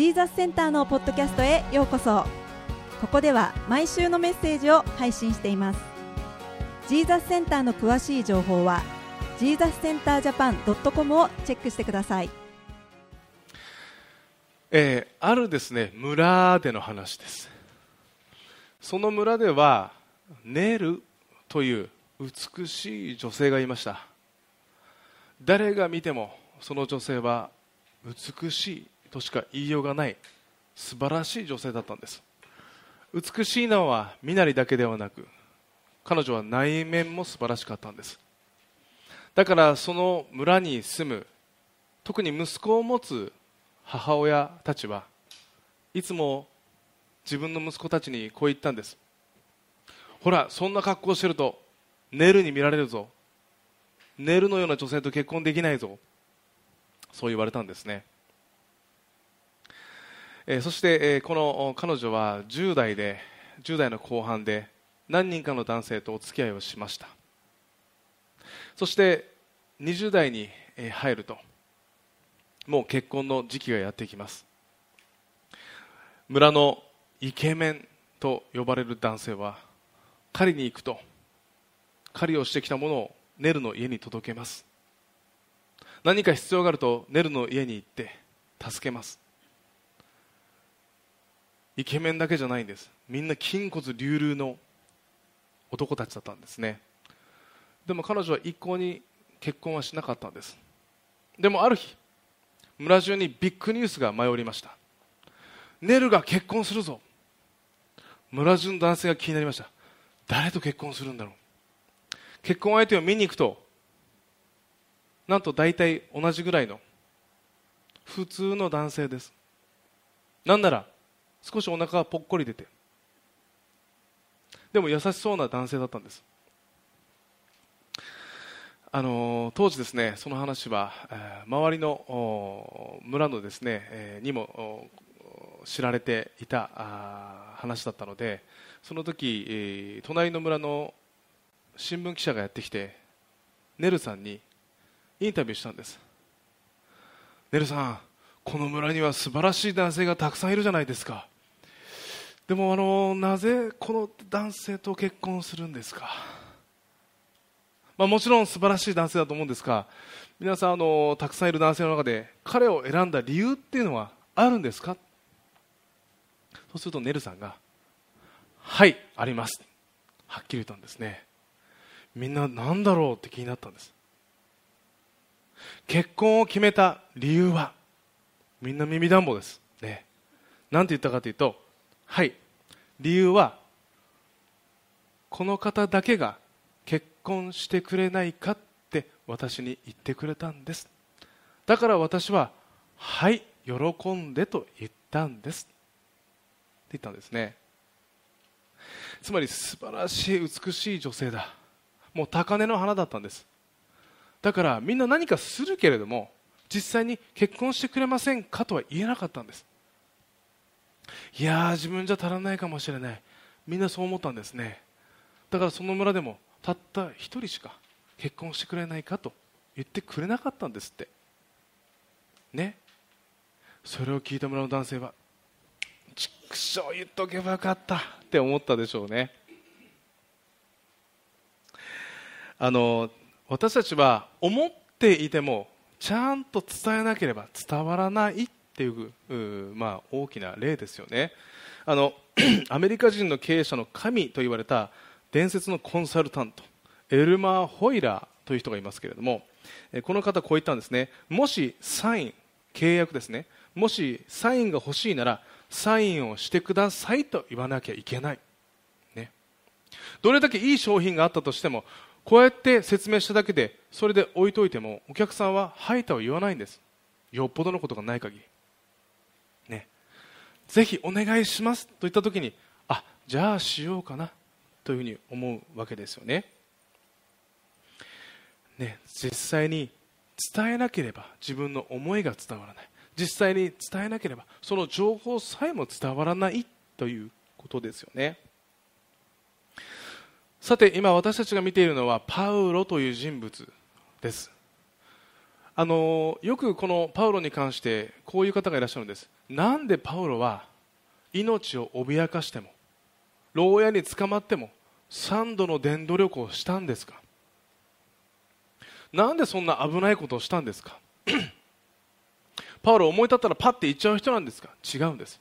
ジーザスセンターのポッドキャストへようこそ。ここでは毎週のメッセージを配信しています。ジーザスセンターの詳しい情報はジーザスセンタージャパン .com をチェックしてください。えーあるですね村での話です。その村ではネルという美しい女性がいました。誰が見てもその女性は美しいとしか言いようがない素晴らしい女性だったんです。美しいのは身なりだけではなく彼女は内面も素晴らしかったんです。だからその村に住む特に息子を持つ母親たちはいつも自分の息子たちにこう言ったんです。ほらそんな格好してるとネルに見られるぞ。ネルのような女性と結婚できないぞ。そう言われたんですね、えそして、えこの彼女は10代で10代の後半で何人かの男性とお付き合いをしました。そして20代に入るともう結婚の時期がやってきます。村のイケメンと呼ばれる男性は狩りに行くと狩りをしてきたものをネルの家に届けます。何か必要があるとネルの家に行って助けます。イケメンだけじゃないんです。みんな筋骨隆々の男たちだったんですね。でも彼女は一向に結婚はしなかったんです。でもある日村中にビッグニュースが舞い降りました。ネルが結婚するぞ。村中の男性が気になりました。誰と結婚するんだろう。結婚相手を見に行くとなんと大体同じぐらいの普通の男性です。なんなら少しお腹がぽっこり出て。でも優しそうな男性だったんです。あの当時ですねその話は、周りの村のですね、えーにも知られていた話だったのでその時、隣の村の新聞記者がやってきてネルさんにインタビューしたんです。ネルさんこの村には素晴らしい男性がたくさんいるじゃないですか。でもあのなぜこの男性と結婚するんですか？まあ、もちろん素晴らしい男性だと思うんですが皆さんあのたくさんいる男性の中で彼を選んだ理由っていうのはあるんですか？そうするとネルさんがはいあります。はっきり言ったんですね。みんな何だろうって気になったんです。結婚を決めた理由はみんな耳暖房です。ね。なんて言ったかというとはい理由はこの方だけが結婚してくれないかって私に言ってくれたんです。だから私ははい喜んでと言ったんです。って言ったんですね。つまり素晴らしい美しい女性だ。もう高嶺の花だったんです。だからみんな何かするけれども実際に結婚してくれませんかとは言えなかったんです。いや自分じゃ足らないかもしれない。みんなそう思ったんですね。だからその村でもたった一人しか結婚してくれないかと言ってくれなかったんですって。ね。それを聞いた村の男性はちくしょう言っとけばよかったって思ったでしょうね。あの私たちは思っていてもちゃんと伝えなければ伝わらないっていうまあ、大きな例ですよね。あの アメリカ人の経営者の神と言われた伝説のコンサルタントエルマー・ホイラーという人がいますけれどもこの方こう言ったんですね。もしサイン契約ですね。もしサインが欲しいならサインをしてくださいと言わなきゃいけない、ね、どれだけいい商品があったとしてもこうやって説明しただけでそれで置いといてもお客さんははいとは言わないんです。よっぽどのことがない限り。ね。ぜひお願いしますと言った時にあじゃあしようかなというふうに思うわけですよね。ね実際に伝えなければ自分の思いが伝わらない。実際に伝えなければその情報さえも伝わらないということですよね。さて今私たちが見ているのはパウロという人物です。あのよくこのパウロに関してこういう方がいらっしゃるんです。なんでパウロは命を脅かしても牢屋に捕まっても3度の伝道力をしたんですか？なんでそんな危ないことをしたんですか？パウロ思い立ったらパッて行っちゃう人なんですか？違うんです。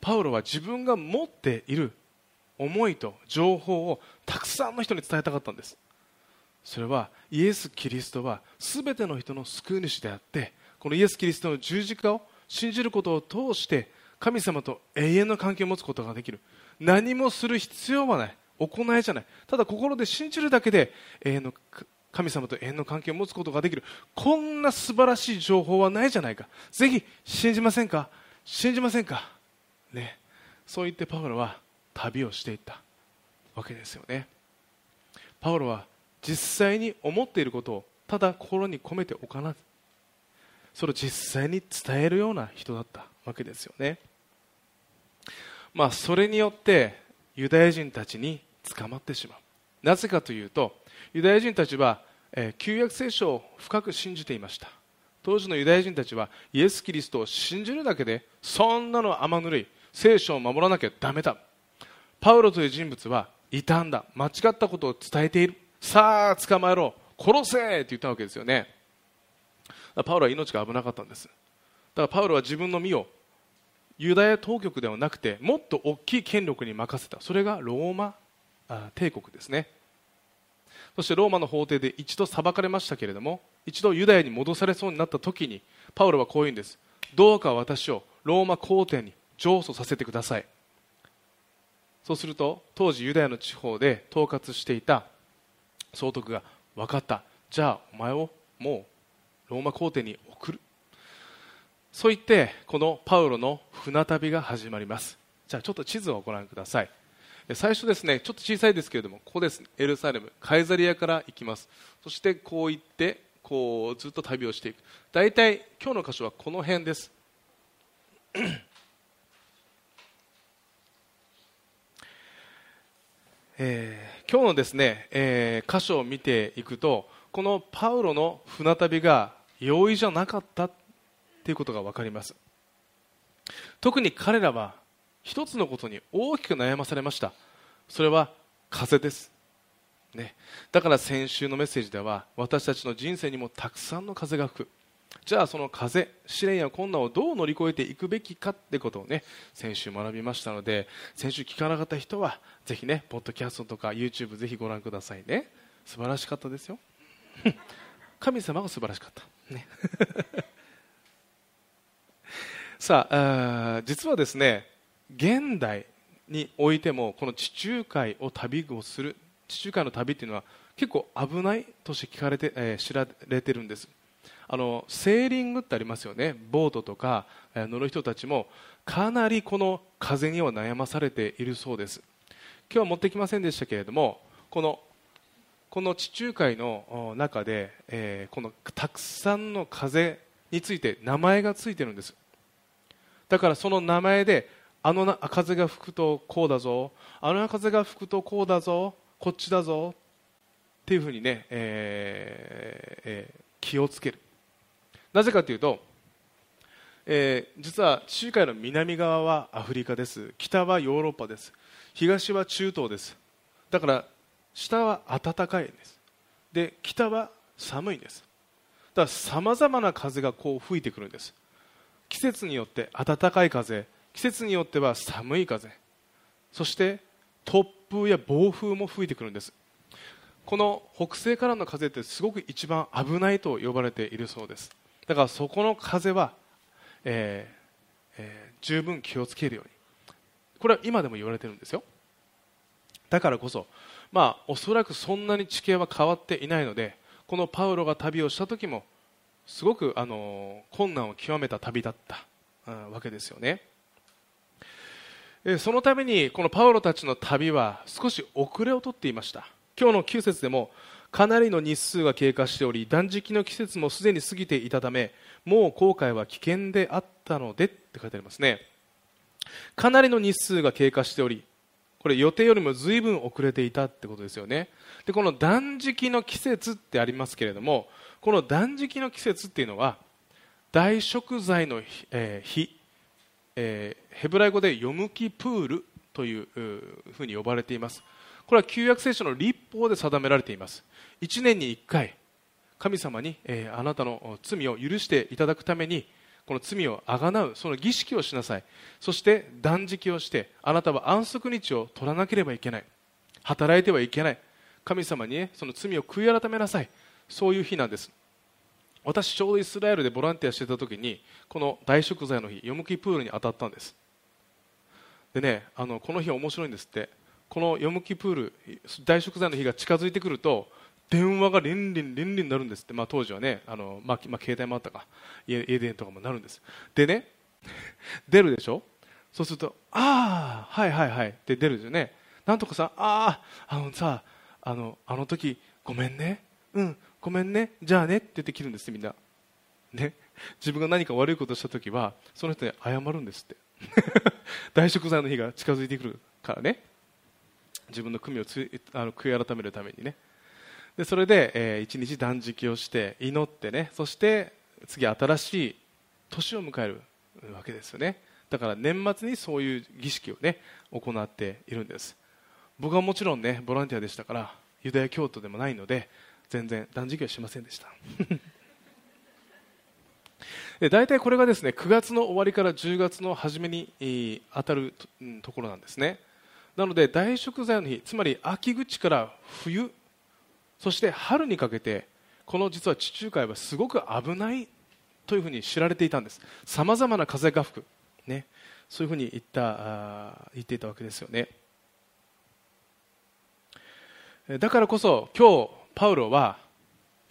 パウロは自分が持っている思いと情報をたくさんの人に伝えたかったんです。それはイエス・キリストは全ての人の救い主であってこのイエス・キリストの十字架を信じることを通して神様と永遠の関係を持つことができる。何もする必要はない。行いじゃない。ただ心で信じるだけで永遠の神様と永遠の関係を持つことができる。こんな素晴らしい情報はないじゃないか。ぜひ信じませんか？信じませんか？ね。そう言ってパウロは旅をしていった。わけですよね。パウロは実際に思っていることをただ心に込めておかなそれを実際に伝えるような人だったわけですよね。まあそれによってユダヤ人たちに捕まってしまう。なぜかというとユダヤ人たちは、え、旧約聖書を深く信じていました。当時のユダヤ人たちはイエス・キリストを信じるだけでそんなの甘ぬるい聖書を守らなきゃだめだ。パウロという人物は異端だ。間違ったことを伝えている。さあ捕まえろ。殺せって言ったわけですよね。パウロは命が危なかったんです。だからパウロは自分の身をユダヤ当局ではなくてもっと大きい権力に任せた。それがローマ帝国ですね。そしてローマの法廷で一度裁かれましたけれども一度ユダヤに戻されそうになった時にパウロはこう言うんです。どうか私をローマ皇帝に上訴させてください。そうすると当時ユダヤの地方で統括していた総督が分かった。じゃあお前をもうローマ皇帝に送る。そう言ってこのパウロの船旅が始まります。じゃあちょっと地図をご覧ください。最初ですねちょっと小さいですけれどもここです。エルサレムカイザリアから行きます。そしてこう行ってこうずっと旅をしていく。大体今日の箇所はこの辺です。えー、今日のですね、えー、箇所を見ていくとこのパウロの船旅が容易じゃなかったということが分かります。特に彼らは一つのことに大きく悩まされました。それは風です、ね、だから先週のメッセージでは私たちの人生にもたくさんの風が吹く。じゃあその風試練や困難をどう乗り越えていくべきかってことをね先週学びましたので先週聞かなかった人はぜひねポッドキャストとか YouTube ぜひご覧くださいね。素晴らしかったですよ。神様が素晴らしかったね。さあ実はですね現代においてもこの地中海を旅をする地中海の旅っていうのは結構危ないとして聞かれて、えー、知られてるんです。あのセーリングってありますよね。ボートとか、えー、乗る人たちもかなりこの風には悩まされているそうです。今日は持ってきませんでしたけれどもこのこの地中海の中で、えー、このたくさんの風について名前がついてるんです。だからその名前であの風が吹くとこうだぞ。あの風が吹くとこうだぞ。こっちだぞ。っていうふうにね、えーえー、気をつける。なぜかというと、えー、実は地中海の南側はアフリカです。北はヨーロッパです。東は中東です。だから下は暖かいんです。で北は寒いんです。だからさまざまな風がこう吹いてくるんです。季節によって暖かい風季節によっては寒い風。そして突風や暴風も吹いてくるんです。この北西からの風ってすごく一番危ないと呼ばれているそうです。だからそこの風は、えーえー、十分気をつけるように。これは今でも言われてるんですよ。だからこそまあおそらくそんなに地形は変わっていないのでこのパウロが旅をした時もすごくあの困難を極めた旅だった、わけですよね。そのためにこのパウロたちの旅は少し遅れをとっていました。今日の9節でもかなりの日数が経過しており断食の季節もすでに過ぎていたためもう航海は危険であったのでって書いてありますね。かなりの日数が経過しておりこれ予定よりも随分遅れていたってことですよね。でこの断食の季節ってありますけれどもこの断食の季節っていうのは大食材の日、えー、日えー、ヘブライ語でヨムキプールというふうに呼ばれています。これは旧約聖書の立法で定められています。1年に1回神様に、えー、あなたの罪を許していただくためにこの罪をあがなうその儀式をしなさい。そして断食をしてあなたは安息日を取らなければいけない。働いてはいけない。神様に、その罪を悔い改めなさい。そういう日なんです。私ちょうどイスラエルでボランティアしてた時にこの大食材の日ヨムキプールに当たったんです。でねあのこの日面白いんですって。このヨムキプール大食材の日が近づいてくると電話がリンリンリンリンになるんですって、まあ、当時はねあの、まあまあ、携帯もあったか。家家電とかもなるんです。でね 出るでしょ？そうするとああはいはいはい。って出るですよね。なんとかさあああのさあのあの時ごめんね。うんごめんね。じゃあね。って言って切るんですみんな。ね。自分が何か悪いことした時はその人に謝るんですって。大食材の日が近づいてくるからね。自分の罪をつあの悔い改めるためにね。でそれで、えー、一日断食をして祈ってねそして次新しい年を迎えるわけですよね。だから年末にそういう儀式をね行っているんです。僕はもちろんねボランティアでしたからユダヤ教徒でもないので全然断食はしませんでした。で大体これがですね9月の終わりから10月の初めに当たるところなんですね。なので大食材の日つまり秋口から冬そして春にかけてこの実は地中海はすごく危ないというふうに知られていたんです。さまざまな風が吹く、ね、そういうふうに言った言っていたわけですよね。だからこそ今日パウロは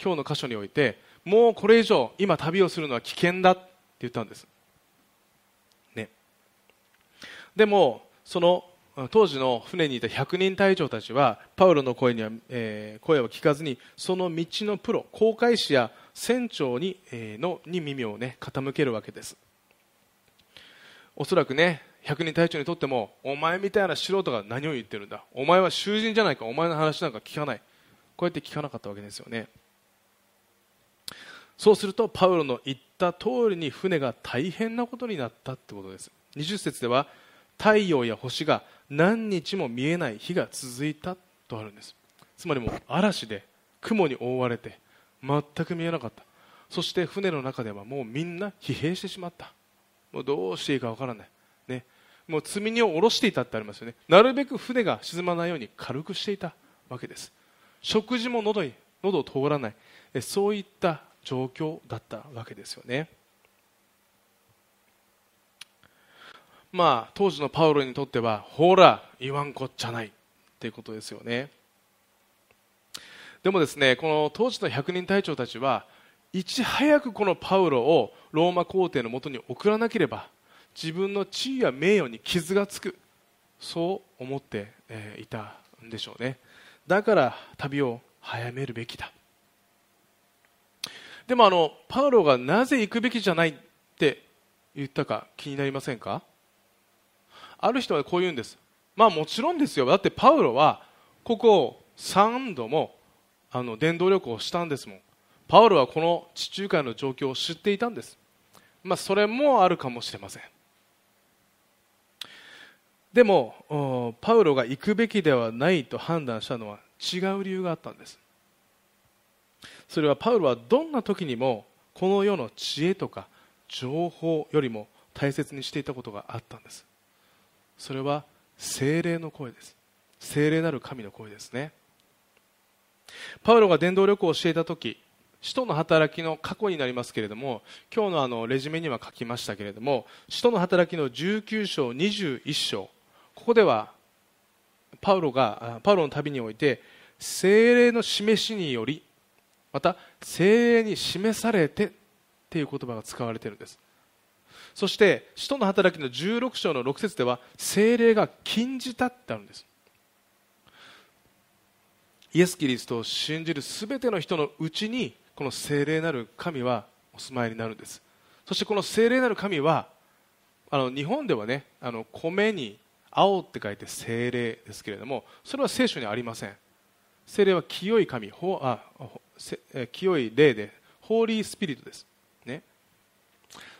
今日の箇所においてもうこれ以上今旅をするのは危険だって言ったんです、ね、でもその当時の船にいた100人隊長たちはパウロの声には、えー、声を聞かずにその道のプロ航海士や船長に,、えー、のに耳を、ね、傾けるわけです。おそらくね100人隊長にとってもお前みたいな素人が何を言ってるんだ？お前は囚人じゃないか？お前の話なんか聞かない？こうやって聞かなかったわけですよね。そうするとパウロの言った通りに船が大変なことになったってことです。20節では太陽や星が何日も見えない日が続いたとあるんです。つまりもう嵐で雲に覆われて全く見えなかった。そして船の中ではもうみんな疲弊してしまった。もうどうしていいかわからない、ね、もう積み荷を下ろしていたってありますよね。なるべく船が沈まないように軽くしていたわけです。食事も喉に喉を通らない。そういった状況だったわけですよね。まあ当時のパウロにとってはほら言わんこっちゃない。っていうことですよね。でもですねこの当時の百人隊長たちはいち早くこのパウロをローマ皇帝のもとに送らなければ自分の地位や名誉に傷がつく。そう思っていたんでしょうね。だから旅を早めるべきだ。でもあのパウロがなぜ行くべきじゃないって言ったか気になりませんか？ある人はこう言うんです。まあもちろんですよ。だってパウロはここ3度もあの伝道旅行をしたんですもん。パウロはこの地中海の状況を知っていたんです、まあ、それもあるかもしれません。でもパウロが行くべきではないと判断したのは違う理由があったんです。それはパウロはどんな時にもこの世の知恵とか情報よりも大切にしていたことがあったんです。それは精霊の声です。精霊なる神の声ですね。パウロが伝道旅行をしていた時使徒の働きの過去になりますけれども今日のあのレジュメには書きましたけれども使徒の働きの19章21章ここではパウロがパウロの旅において精霊の示しによりまた精霊に示されてっていう言葉が使われているんです。そして使徒の働きの16章の6節では精霊が禁じたってあるんです。イエス・キリストを信じる全ての人のうちにこの精霊なる神はお住まいになるんです。そしてこの精霊なる神はあの日本ではねあの米に青って書いて精霊ですけれどもそれは聖書にありません。精霊は清い神ほあ清い霊でホーリースピリットです。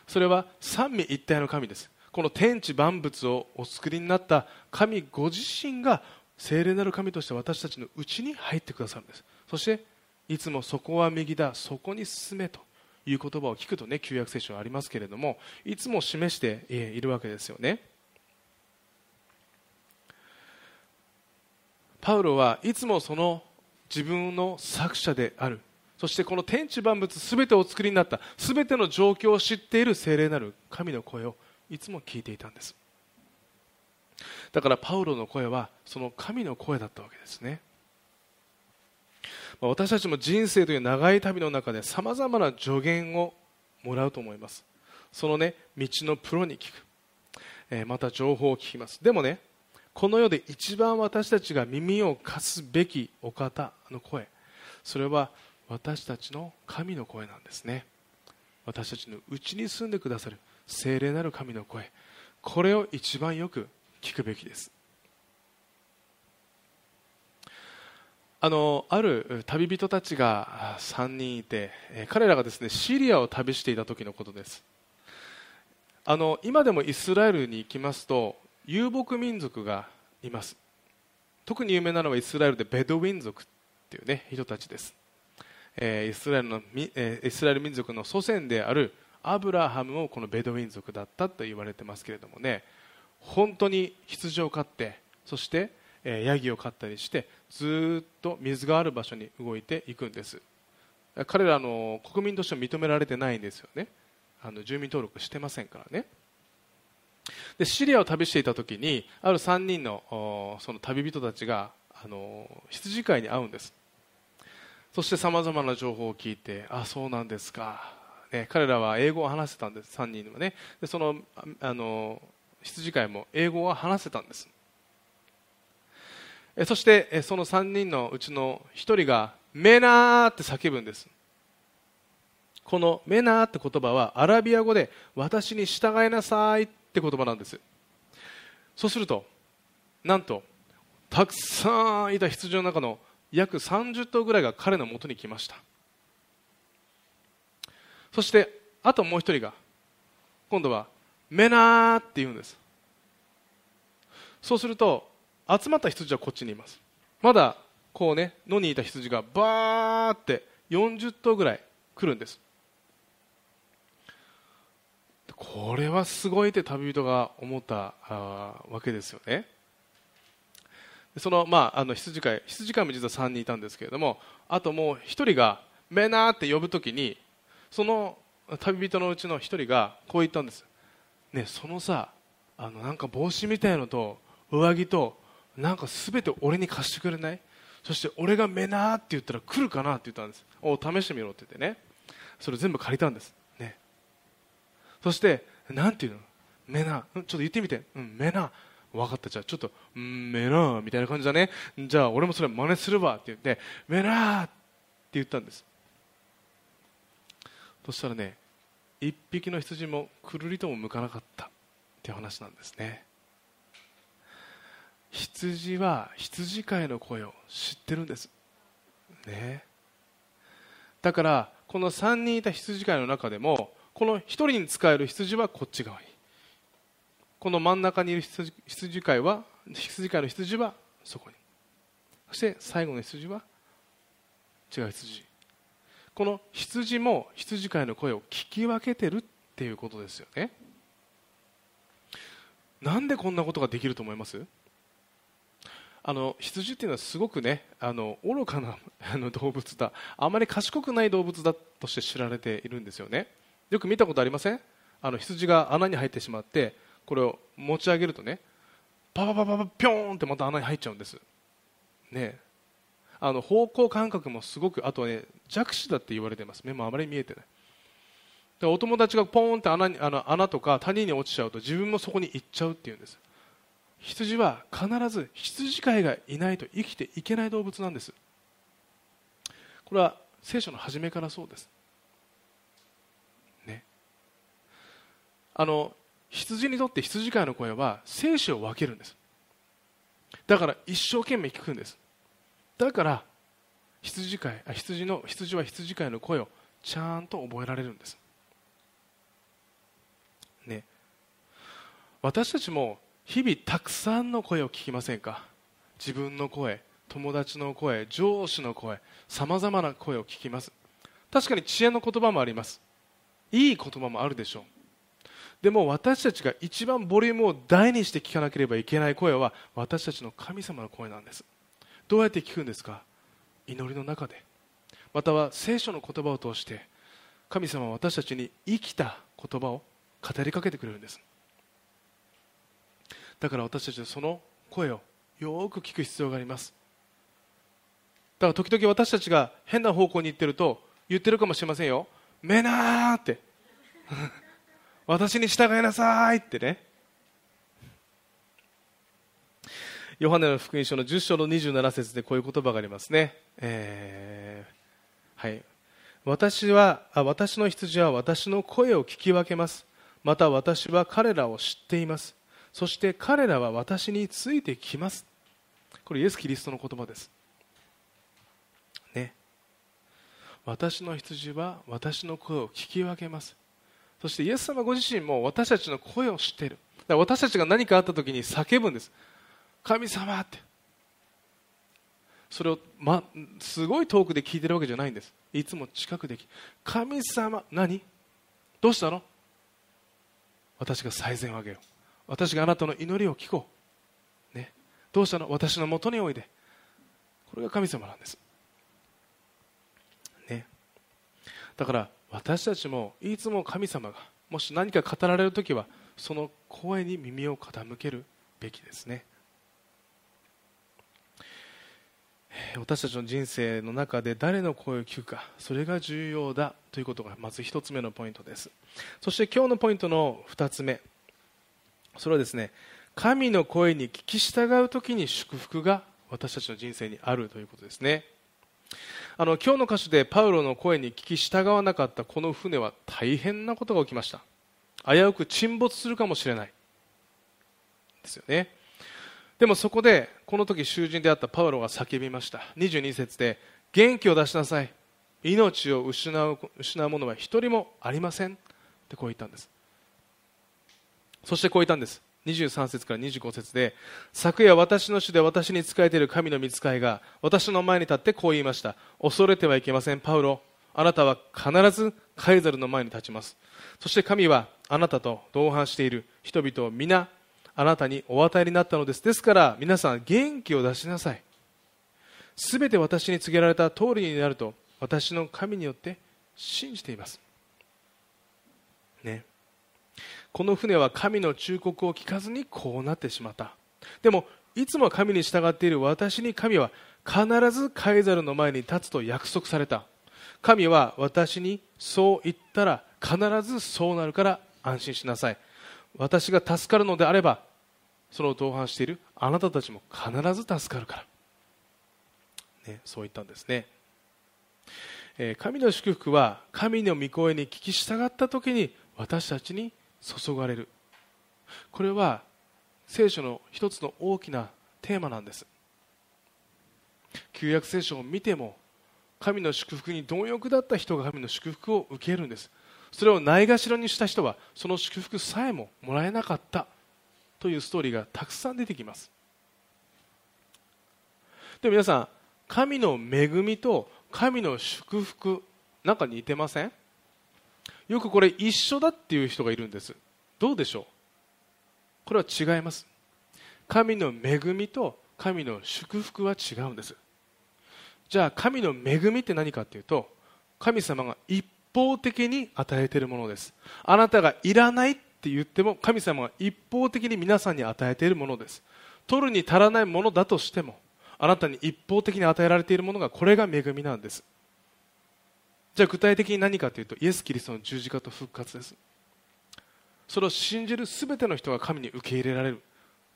それは三位一体の神です。この天地万物をお作りになった神ご自身が聖霊なる神として私たちのうちに入ってくださるんです。そしていつもそこは右だそこに進めという言葉を聞くとね旧約聖書はありますけれどもいつも示しているわけですよね。パウロはいつもその自分の作者である。そしてこの天地万物すべてお作りになったすべての状況を知っている聖霊なる神の声をいつも聞いていたんです。だからパウロの声はその神の声だったわけですね。私たちも人生という長い旅の中でさまざまな助言をもらうと思います。そのね道のプロに聞く、えー、また情報を聞きます。でもねこの世で一番私たちが耳を貸すべきお方の声それは私たちの神の声なんですね。私たちのうちに住んでくださる聖霊なる神の声。これを一番よく聞くべきです。あのある旅人たちが3人いて彼らがですねシリアを旅していた時のことです。あの今でもイスラエルに行きますと遊牧民族がいます。特に有名なのはイスラエルでベドウィン族っていう、ね、人たちです。えー、イスラエルの、えー、イスラエル民族の祖先であるアブラハムもこのベドウィン族だったと言われてますけれどもね本当に羊を飼ってそして、えー、ヤギを飼ったりしてずっと水がある場所に動いていくんです。彼らの国民として認められてないんですよね。あの住民登録してませんからね。でシリアを旅していた時にある3人のその旅人たちがあの羊飼いに会うんです。そしてさまざまな情報を聞いてあそうなんですか、ね、彼らは英語を話せたんです3人はね。でそのあの羊飼いも英語を話せたんです。そしてその3人のうちの1人がメナーって叫ぶんです。このメナーって言葉はアラビア語で私に従いなさいって言葉なんです。そうするとなんとたくさんいた羊の中の約30頭ぐらいが彼のもとに来ました。そしてあともう一人が今度はメナーって言うんです。そうすると集まった羊はこっちにいます。まだこうね野にいた羊がバーって40頭ぐらい来るんです。これはすごいって旅人が思ったわけですよね。その,、まあ、あの羊飼い羊飼いも実は3人いたんですけれどもあともう1人がメナーって呼ぶときにその旅人のうちの1人がこう言ったんです。ねそのさあのなんか帽子みたいのと上着となんか全て俺に貸してくれない？そして俺がメナーって言ったら来るかなって言ったんです。お試してみろって言ってね。それ全部借りたんです、ね、そしてなんていうの？メナー。ちょっと言ってみて、うん、メナー。分かった。じゃあちょっとんメナーみたいな感じだね。じゃあ俺もそれ真似するわって言ってメナーって言ったんです。そしたらね一匹の羊もくるりとも向かなかったっていう話なんですね。羊は羊飼いの声を知ってるんです。ね。だからこの3人いた羊飼いの中でもこの1人に使える羊はこっち側に。この真ん中にいる羊羊飼いは羊飼いの羊はそこに。そして最後の羊は違う羊。この羊も羊飼いの声を聞き分けてるっていうことですよね。なんでこんなことができると思います？あの羊っていうのはすごくねあの愚かなあの動物だ。あまり賢くない動物だとして知られているんですよね。よく見たことありません？あの羊が穴に入ってしまってこれを持ち上げるとねパパパパパピョーンってまた穴に入っちゃうんです。ねあの方向感覚もすごくあとはね弱視だって言われてます。目もあまり見えてない。でお友達がポーンって穴にあの穴とか谷に落ちちゃうと自分もそこに行っちゃうっていうんです。羊は必ず羊飼いがいないと生きていけない動物なんです。これは聖書の初めからそうです。ね。あの羊にとって羊飼いの声は生死を分けるんです。だから一生懸命聞くんです。だから羊飼いあ羊の羊は羊飼いの声をちゃんと覚えられるんです。ね。私たちも日々たくさんの声を聞きませんか？自分の声友達の声上司の声さまざまな声を聞きます。確かに知恵の言葉もあります。いい言葉もあるでしょう。でも私たちが一番ボリュームを大にして聞かなければいけない声は私たちの神様の声なんです。どうやって聞くんですか？祈りの中で。または聖書の言葉を通して神様は私たちに生きた言葉を語りかけてくれるんです。だから私たちはその声をよく聞く必要があります。だから時々私たちが変な方向に行ってると言ってるかもしれませんよ。めなーって。私に従いなさいってね。ヨハネの福音書の10章の27節でこういう言葉がありますね、えー、はい。私はあ私の羊は私の声を聞き分けます。また私は彼らを知っています。そして彼らは私についてきます。これイエス・キリストの言葉です。ね。私の羊は私の声を聞き分けます。そしてイエス様ご自身も私たちの声を知っている。私たちが何かあった時に叫ぶんです。神様って。それを、ま、すごい遠くで聞いてるわけじゃないんです。いつも近くで神様何？どうしたの？私が最善をあげよう。私があなたの祈りを聞こう、ね、どうしたの？私のもとにおいで。これが神様なんです、ね、だから私たちもいつも神様がもし何か語られる時はその声に耳を傾けるべきですね。私たちの人生の中で誰の声を聞くかそれが重要だということがまず1つ目のポイントです。そして今日のポイントの2つ目。それはですね神の声に聞き従う時に祝福が私たちの人生にあるということですね。あの今日の箇所でパウロの声に聞き従わなかったこの船は大変なことが起きました。危うく沈没するかもしれない。ですよね。でもそこでこの時囚人であったパウロが叫びました。22節で元気を出しなさい。命を失う失う者は一人もありません。ってこう言ったんです。そしてこう言ったんです。23節から25節で昨夜私の主で私に仕えている神の御使いが私の前に立ってこう言いました。恐れてはいけませんパウロ。あなたは必ずカイザルの前に立ちます。そして神はあなたと同伴している。人々を皆あなたにお与えになったのです。ですから皆さん元気を出しなさい。すべて私に告げられた通りになると私の神によって信じています。ね。この船は神の忠告を聞かずにこうなってしまった。でもいつも神に従っている私に神は必ずカイザルの前に立つと約束された。神は私にそう言ったら必ずそうなるから安心しなさい。私が助かるのであればその同伴しているあなたたちも必ず助かるから、ね、そう言ったんですね、えー、神の祝福は神の御声に聞き従った時に私たちに注がれる。これは聖書の一つの大きなテーマなんです。旧約聖書を見ても神の祝福に貪欲だった人が神の祝福を受けるんです。それをないがしろにした人はその祝福さえももらえなかった。というストーリーがたくさん出てきます。でも皆さん神の恵みと神の祝福なんか似てません？よくこれ一緒だっていう人がいるんです。どうでしょう？これは違います。神の恵みと神の祝福は違うんです。じゃあ神の恵みって何かっていうと神様が一方的に与えているものです。あなたがいらないって言っても神様が一方的に皆さんに与えているものです。取るに足らないものだとしてもあなたに一方的に与えられているものがこれが恵みなんです。じゃあ具体的に何かというとイエス・キリストの十字架と復活です。それを信じる全ての人が神に受け入れられる。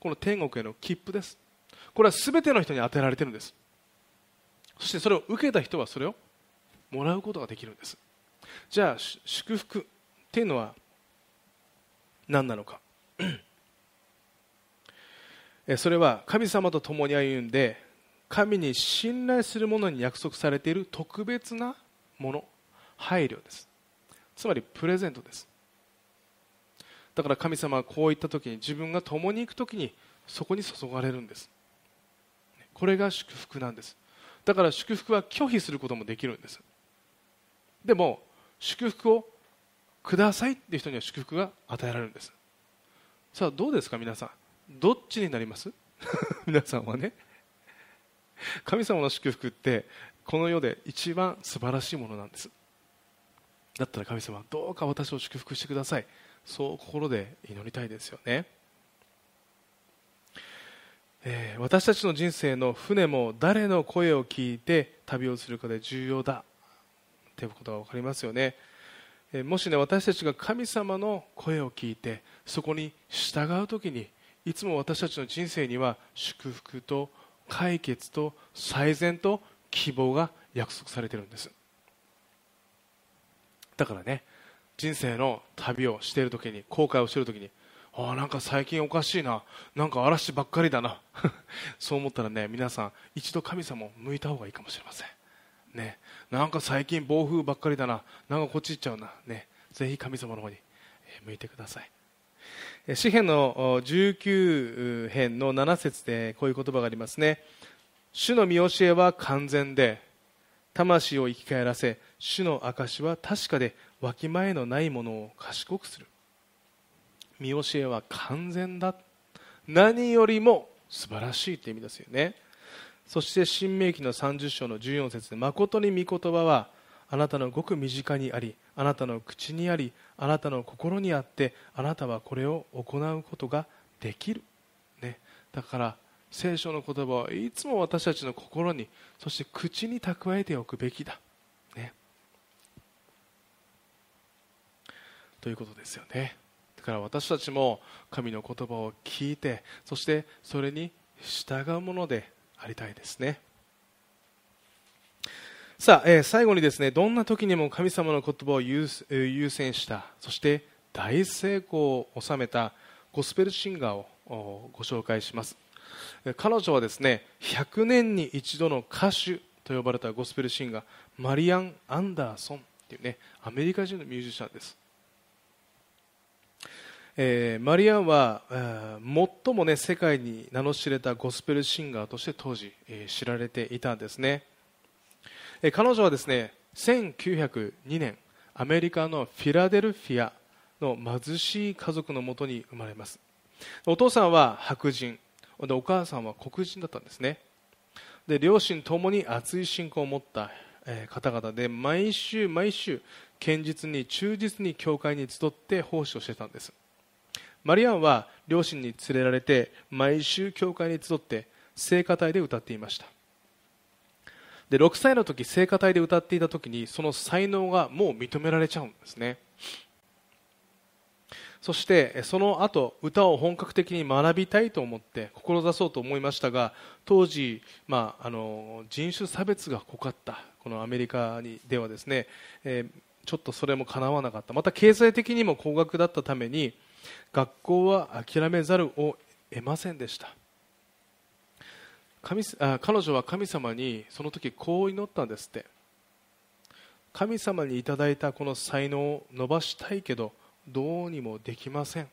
この天国への切符です。これは全ての人に与えられてるんです。そしてそれを受けた人はそれをもらうことができるんです。じゃあ祝福っていうのは何なのか。それは神様と共に歩んで神に信頼する者に約束されている特別なもの配慮です。つまりプレゼントです。だから神様はこういった時に自分が共に行く時にそこに注がれるんです。これが祝福なんです。だから祝福は拒否することもできるんです。でも祝福をくださいって人には祝福が与えられるんです。さあどうですか皆さん。どっちになります？皆さんはね。神様の祝福ってこの世で一番素晴らしいものなんです。だったら神様どうか私を祝福してください。そう心で祈りたいですよね、えー、私たちの人生の船も誰の声を聞いて旅をするかで重要だ。ということが分かりますよね。えもしね私たちが神様の声を聞いてそこに従う時にいつも私たちの人生には祝福と解決と最善と希望が約束されてるんです。だからね人生の旅をしている時に後悔をしている時にああなんか最近おかしいななんか嵐ばっかりだな そう思ったらね皆さん一度神様を向いた方がいいかもしれません。ねなんか最近暴風ばっかりだななんかこっち行っちゃうなねぜひ神様の方に向いてください。詩篇の19編の7節でこういう言葉がありますね。主の見教えは完全で魂を生き返らせ主の証は確かでわきまえのないものを賢くする。見教えは完全だ。何よりも素晴らしいって意味ですよね。そして新明記の30章の14節で誠に御言葉はあなたのごく身近にありあなたの口にありあなたの心にあってあなたはこれを行うことができる、ね、だから聖書の言葉はいつも私たちの心にそして口に蓄えておくべきだ、ね、ということですよね。だから私たちも神の言葉を聞いてそしてそれに従うものでありたいですね。さあ、えー、最後にですねどんな時にも神様の言葉を優先したそして大成功を収めたゴスペルシンガーをご紹介します。彼女はですね100年に一度の歌手と呼ばれたゴスペルシンガーマリアン・アンダーソンというねアメリカ人のミュージシャンです。えー、マリアンは、えー、最も、ね、世界に名の知れたゴスペルシンガーとして当時、えー、知られていたんですね、えー、彼女はですね1902年アメリカのフィラデルフィアの貧しい家族のもとに生まれます。お父さんは白人。でお母さんは黒人だったんですね。で両親ともに熱い信仰を持った方々。で毎週毎週堅実に忠実に教会に集って奉仕をしてたんです。マリアンは両親に連れられて毎週教会に集って聖歌隊で歌っていました。で6歳の時聖歌隊で歌っていた時にその才能がもう認められちゃうんですね。そしてその後歌を本格的に学びたいと思って志そうと思いましたが当時、まあ、あの人種差別が濃かったこのアメリカにではですね、えー、ちょっとそれもかなわなかった。また経済的にも高額だったために学校は諦めざるを得ませんでした。神あ彼女は神様にその時こう祈ったんですって。神様にいただいたこの才能を伸ばしたいけどどうにもできません。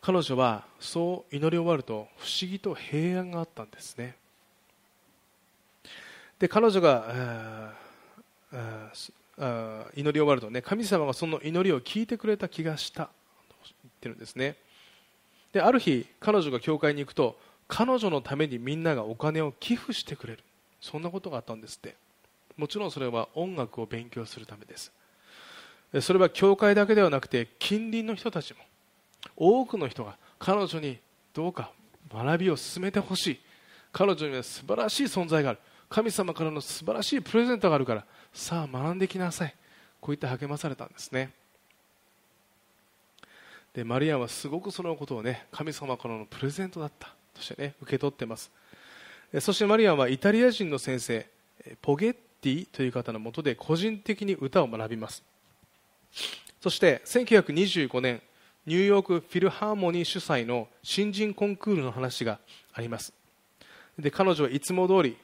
彼女はそう祈り終わると不思議と平安があったんですね。で彼女が祈り終わるとね神様がその祈りを聞いてくれた気がした。と言ってるんですね。である日彼女が教会に行くと彼女のためにみんながお金を寄付してくれる。そんなことがあったんですって。もちろんそれは音楽を勉強するためです。それは教会だけではなくて近隣の人たちも多くの人が彼女にどうか学びを進めてほしい。彼女には素晴らしい存在がある。神様からの素晴らしいプレゼントがあるからさあ学んできなさい。こういって励まされたんですね。でマリアはすごくそのことをね神様からのプレゼントだったとしてね受け取ってます。そしてマリアはイタリア人の先生ポゲッティという方のもとで個人的に歌を学びます。そして1925年ニューヨークフィルハーモニー主催の新人コンクールの話があります。で彼女はいつも通り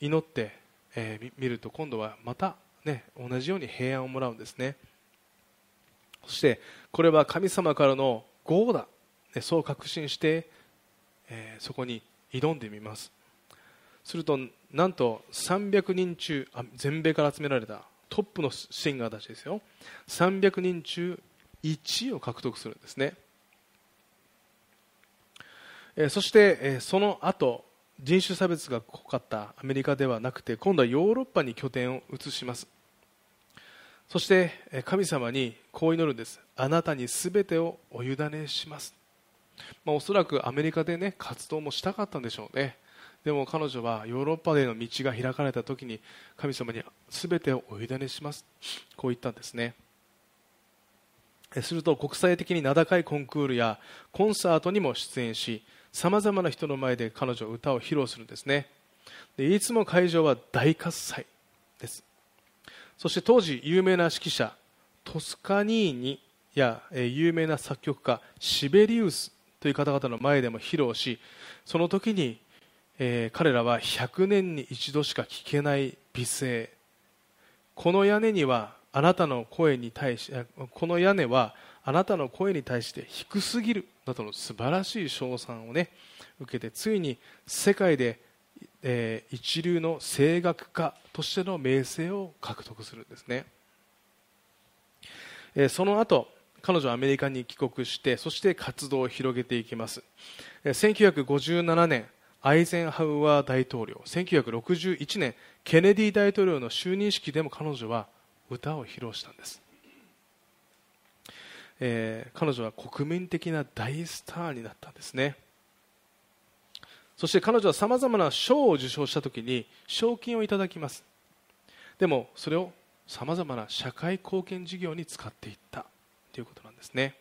祈ってえー、見ると今度はまた、ね、同じように平安をもらうんですね。そしてこれは神様からの号だそう確信して、えー、そこに挑んでみます。するとなんと300人中全米から集められたトップのシンガーたちですよ。300人中1位を獲得するんですね、え、そして、え、その後人種差別が濃かったアメリカではなくて今度はヨーロッパに拠点を移します。そして神様にこう祈るんです。あなたに全てをお委ねします、まあ、おそらくアメリカで、ね、活動もしたかったんでしょうね。でも彼女はヨーロッパでの道が開かれた時に神様に全てをお委ねします。こう言ったんですね。すると国際的に名高いコンクールやコンサートにも出演しさまざまな人の前で彼女は歌を披露するんですね。でいつも会場は大喝采です。そして当時有名な指揮者トスカニーニや有名な作曲家シベリウスという方々の前でも披露しその時に、えー、彼らは100年に一度しか聞けない美声。この屋根にはあなたの声に対しこの屋根はあなたの声に対して低すぎる。などの素晴らしい称賛を、ね、受けてついに世界で、えー、一流の声楽家としての名声を獲得するんですね、えー、その後彼女はアメリカに帰国してそして活動を広げていきます、えー、1957年アイゼンハウアー大統領1961年ケネディ大統領の就任式でも彼女は歌を披露したんです。えー、彼女は国民的な大スターになったんですね。そして彼女はさまざまな賞を受賞した時に賞金をいただきます。でもそれをさまざまな社会貢献事業に使っていったということなんですね。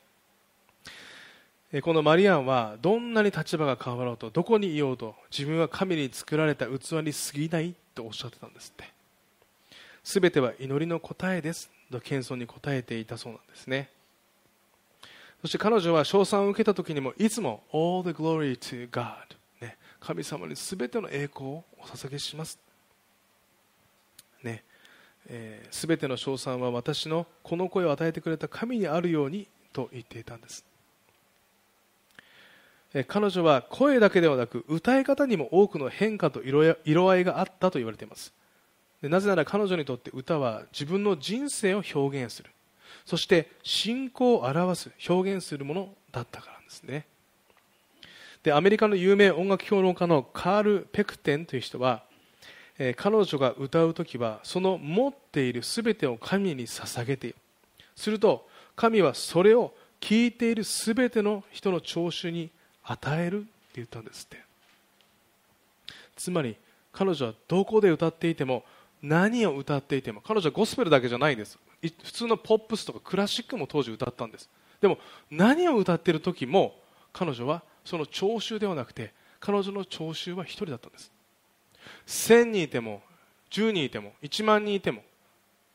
このマリアンはどんなに立場が変わろうとどこにいようと自分は神に作られた器に過ぎないとおっしゃってたんですって。全ては祈りの答えです。と謙遜に答えていたそうなんですね。そして彼女は称賛を受けた時にもいつも All the glory to God、ね、神様に全ての栄光をお捧げします、ね。えー、全ての称賛は私のこの声を与えてくれた神にあるようにと言っていたんです、彼女は声だけではなく歌い方にも多くの変化と色合いがあったと言われています。でなぜなら彼女にとって歌は自分の人生を表現する。そして信仰を表す表現するものだったからですね。でアメリカの有名音楽評論家のカール・ペクテンという人は、えー、彼女が歌う時はその持っている全てを神に捧げている。すると神はそれを聞いている全ての人の聴衆に与えるって言ったんですって。つまり彼女はどこで歌っていても何を歌っていても彼女はゴスペルだけじゃないんです。普通のポップスとかクラシックも当時歌ったんです。でも何を歌っている時も彼女はその聴衆ではなくて彼女の聴衆は1人だったんです。1000人いても10人いても1万人いても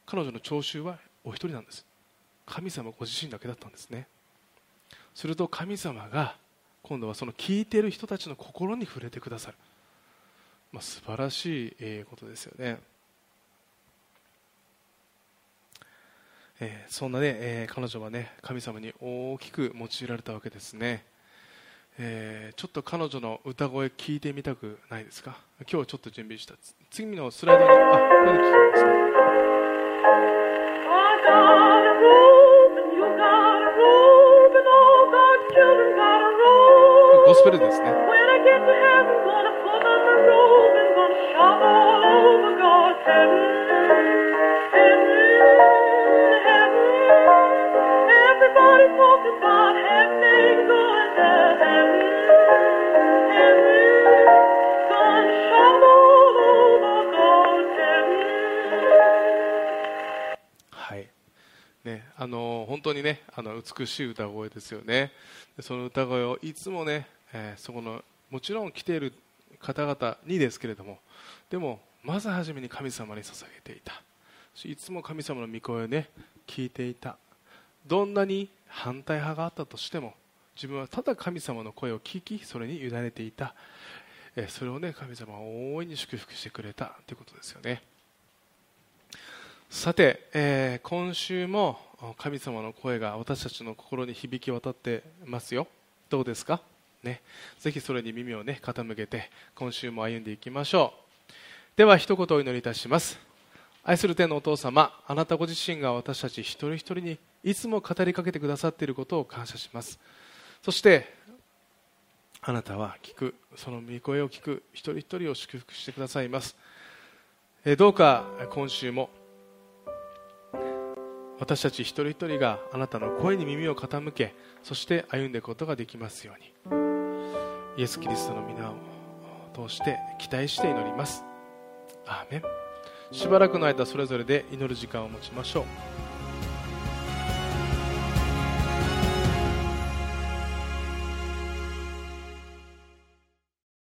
彼女の聴衆はお一人なんです。神様ご自身だけだったんですね。すると神様が今度はその聞いてる人たちの心に触れてくださる、まあ、素晴らしいことですよね。えー、そんなね、えー、彼女はね神様に大きく用いられたわけですね、えー、ちょっと彼女の歌声聞いてみたくないですか？今日ちょっと準備した。次のスライドにあこれで聞きますねスペルですね。あの本当にねあの美しい歌声ですよね。その歌声をいつもね、えー、そこのもちろん来ている方々にですけれどもでもまず初めに神様に捧げていた。いつも神様の御声をね聞いていた。どんなに反対派があったとしても自分はただ神様の声を聞きそれに委ねていた。それをね神様は大いに祝福してくれた。ということですよね。さて、えー今週も神様の声が私たちの心に響き渡ってますよ。どうですか、ね、ぜひそれに耳を、ね、傾けて今週も歩んでいきましょう。では一言お祈りいたします。愛する天のお父様あなたご自身が私たち一人一人にいつも語りかけてくださっていることを感謝します。そしてあなたは聞くその御声を聞く一人一人を祝福してくださいます。えどうか今週も私たち一人一人があなたの声に耳を傾けそして歩んでいくことができますように。イエス・キリストの皆を通して期待して祈ります。アーメン。しばらくの間それぞれで祈る時間を持ちましょう。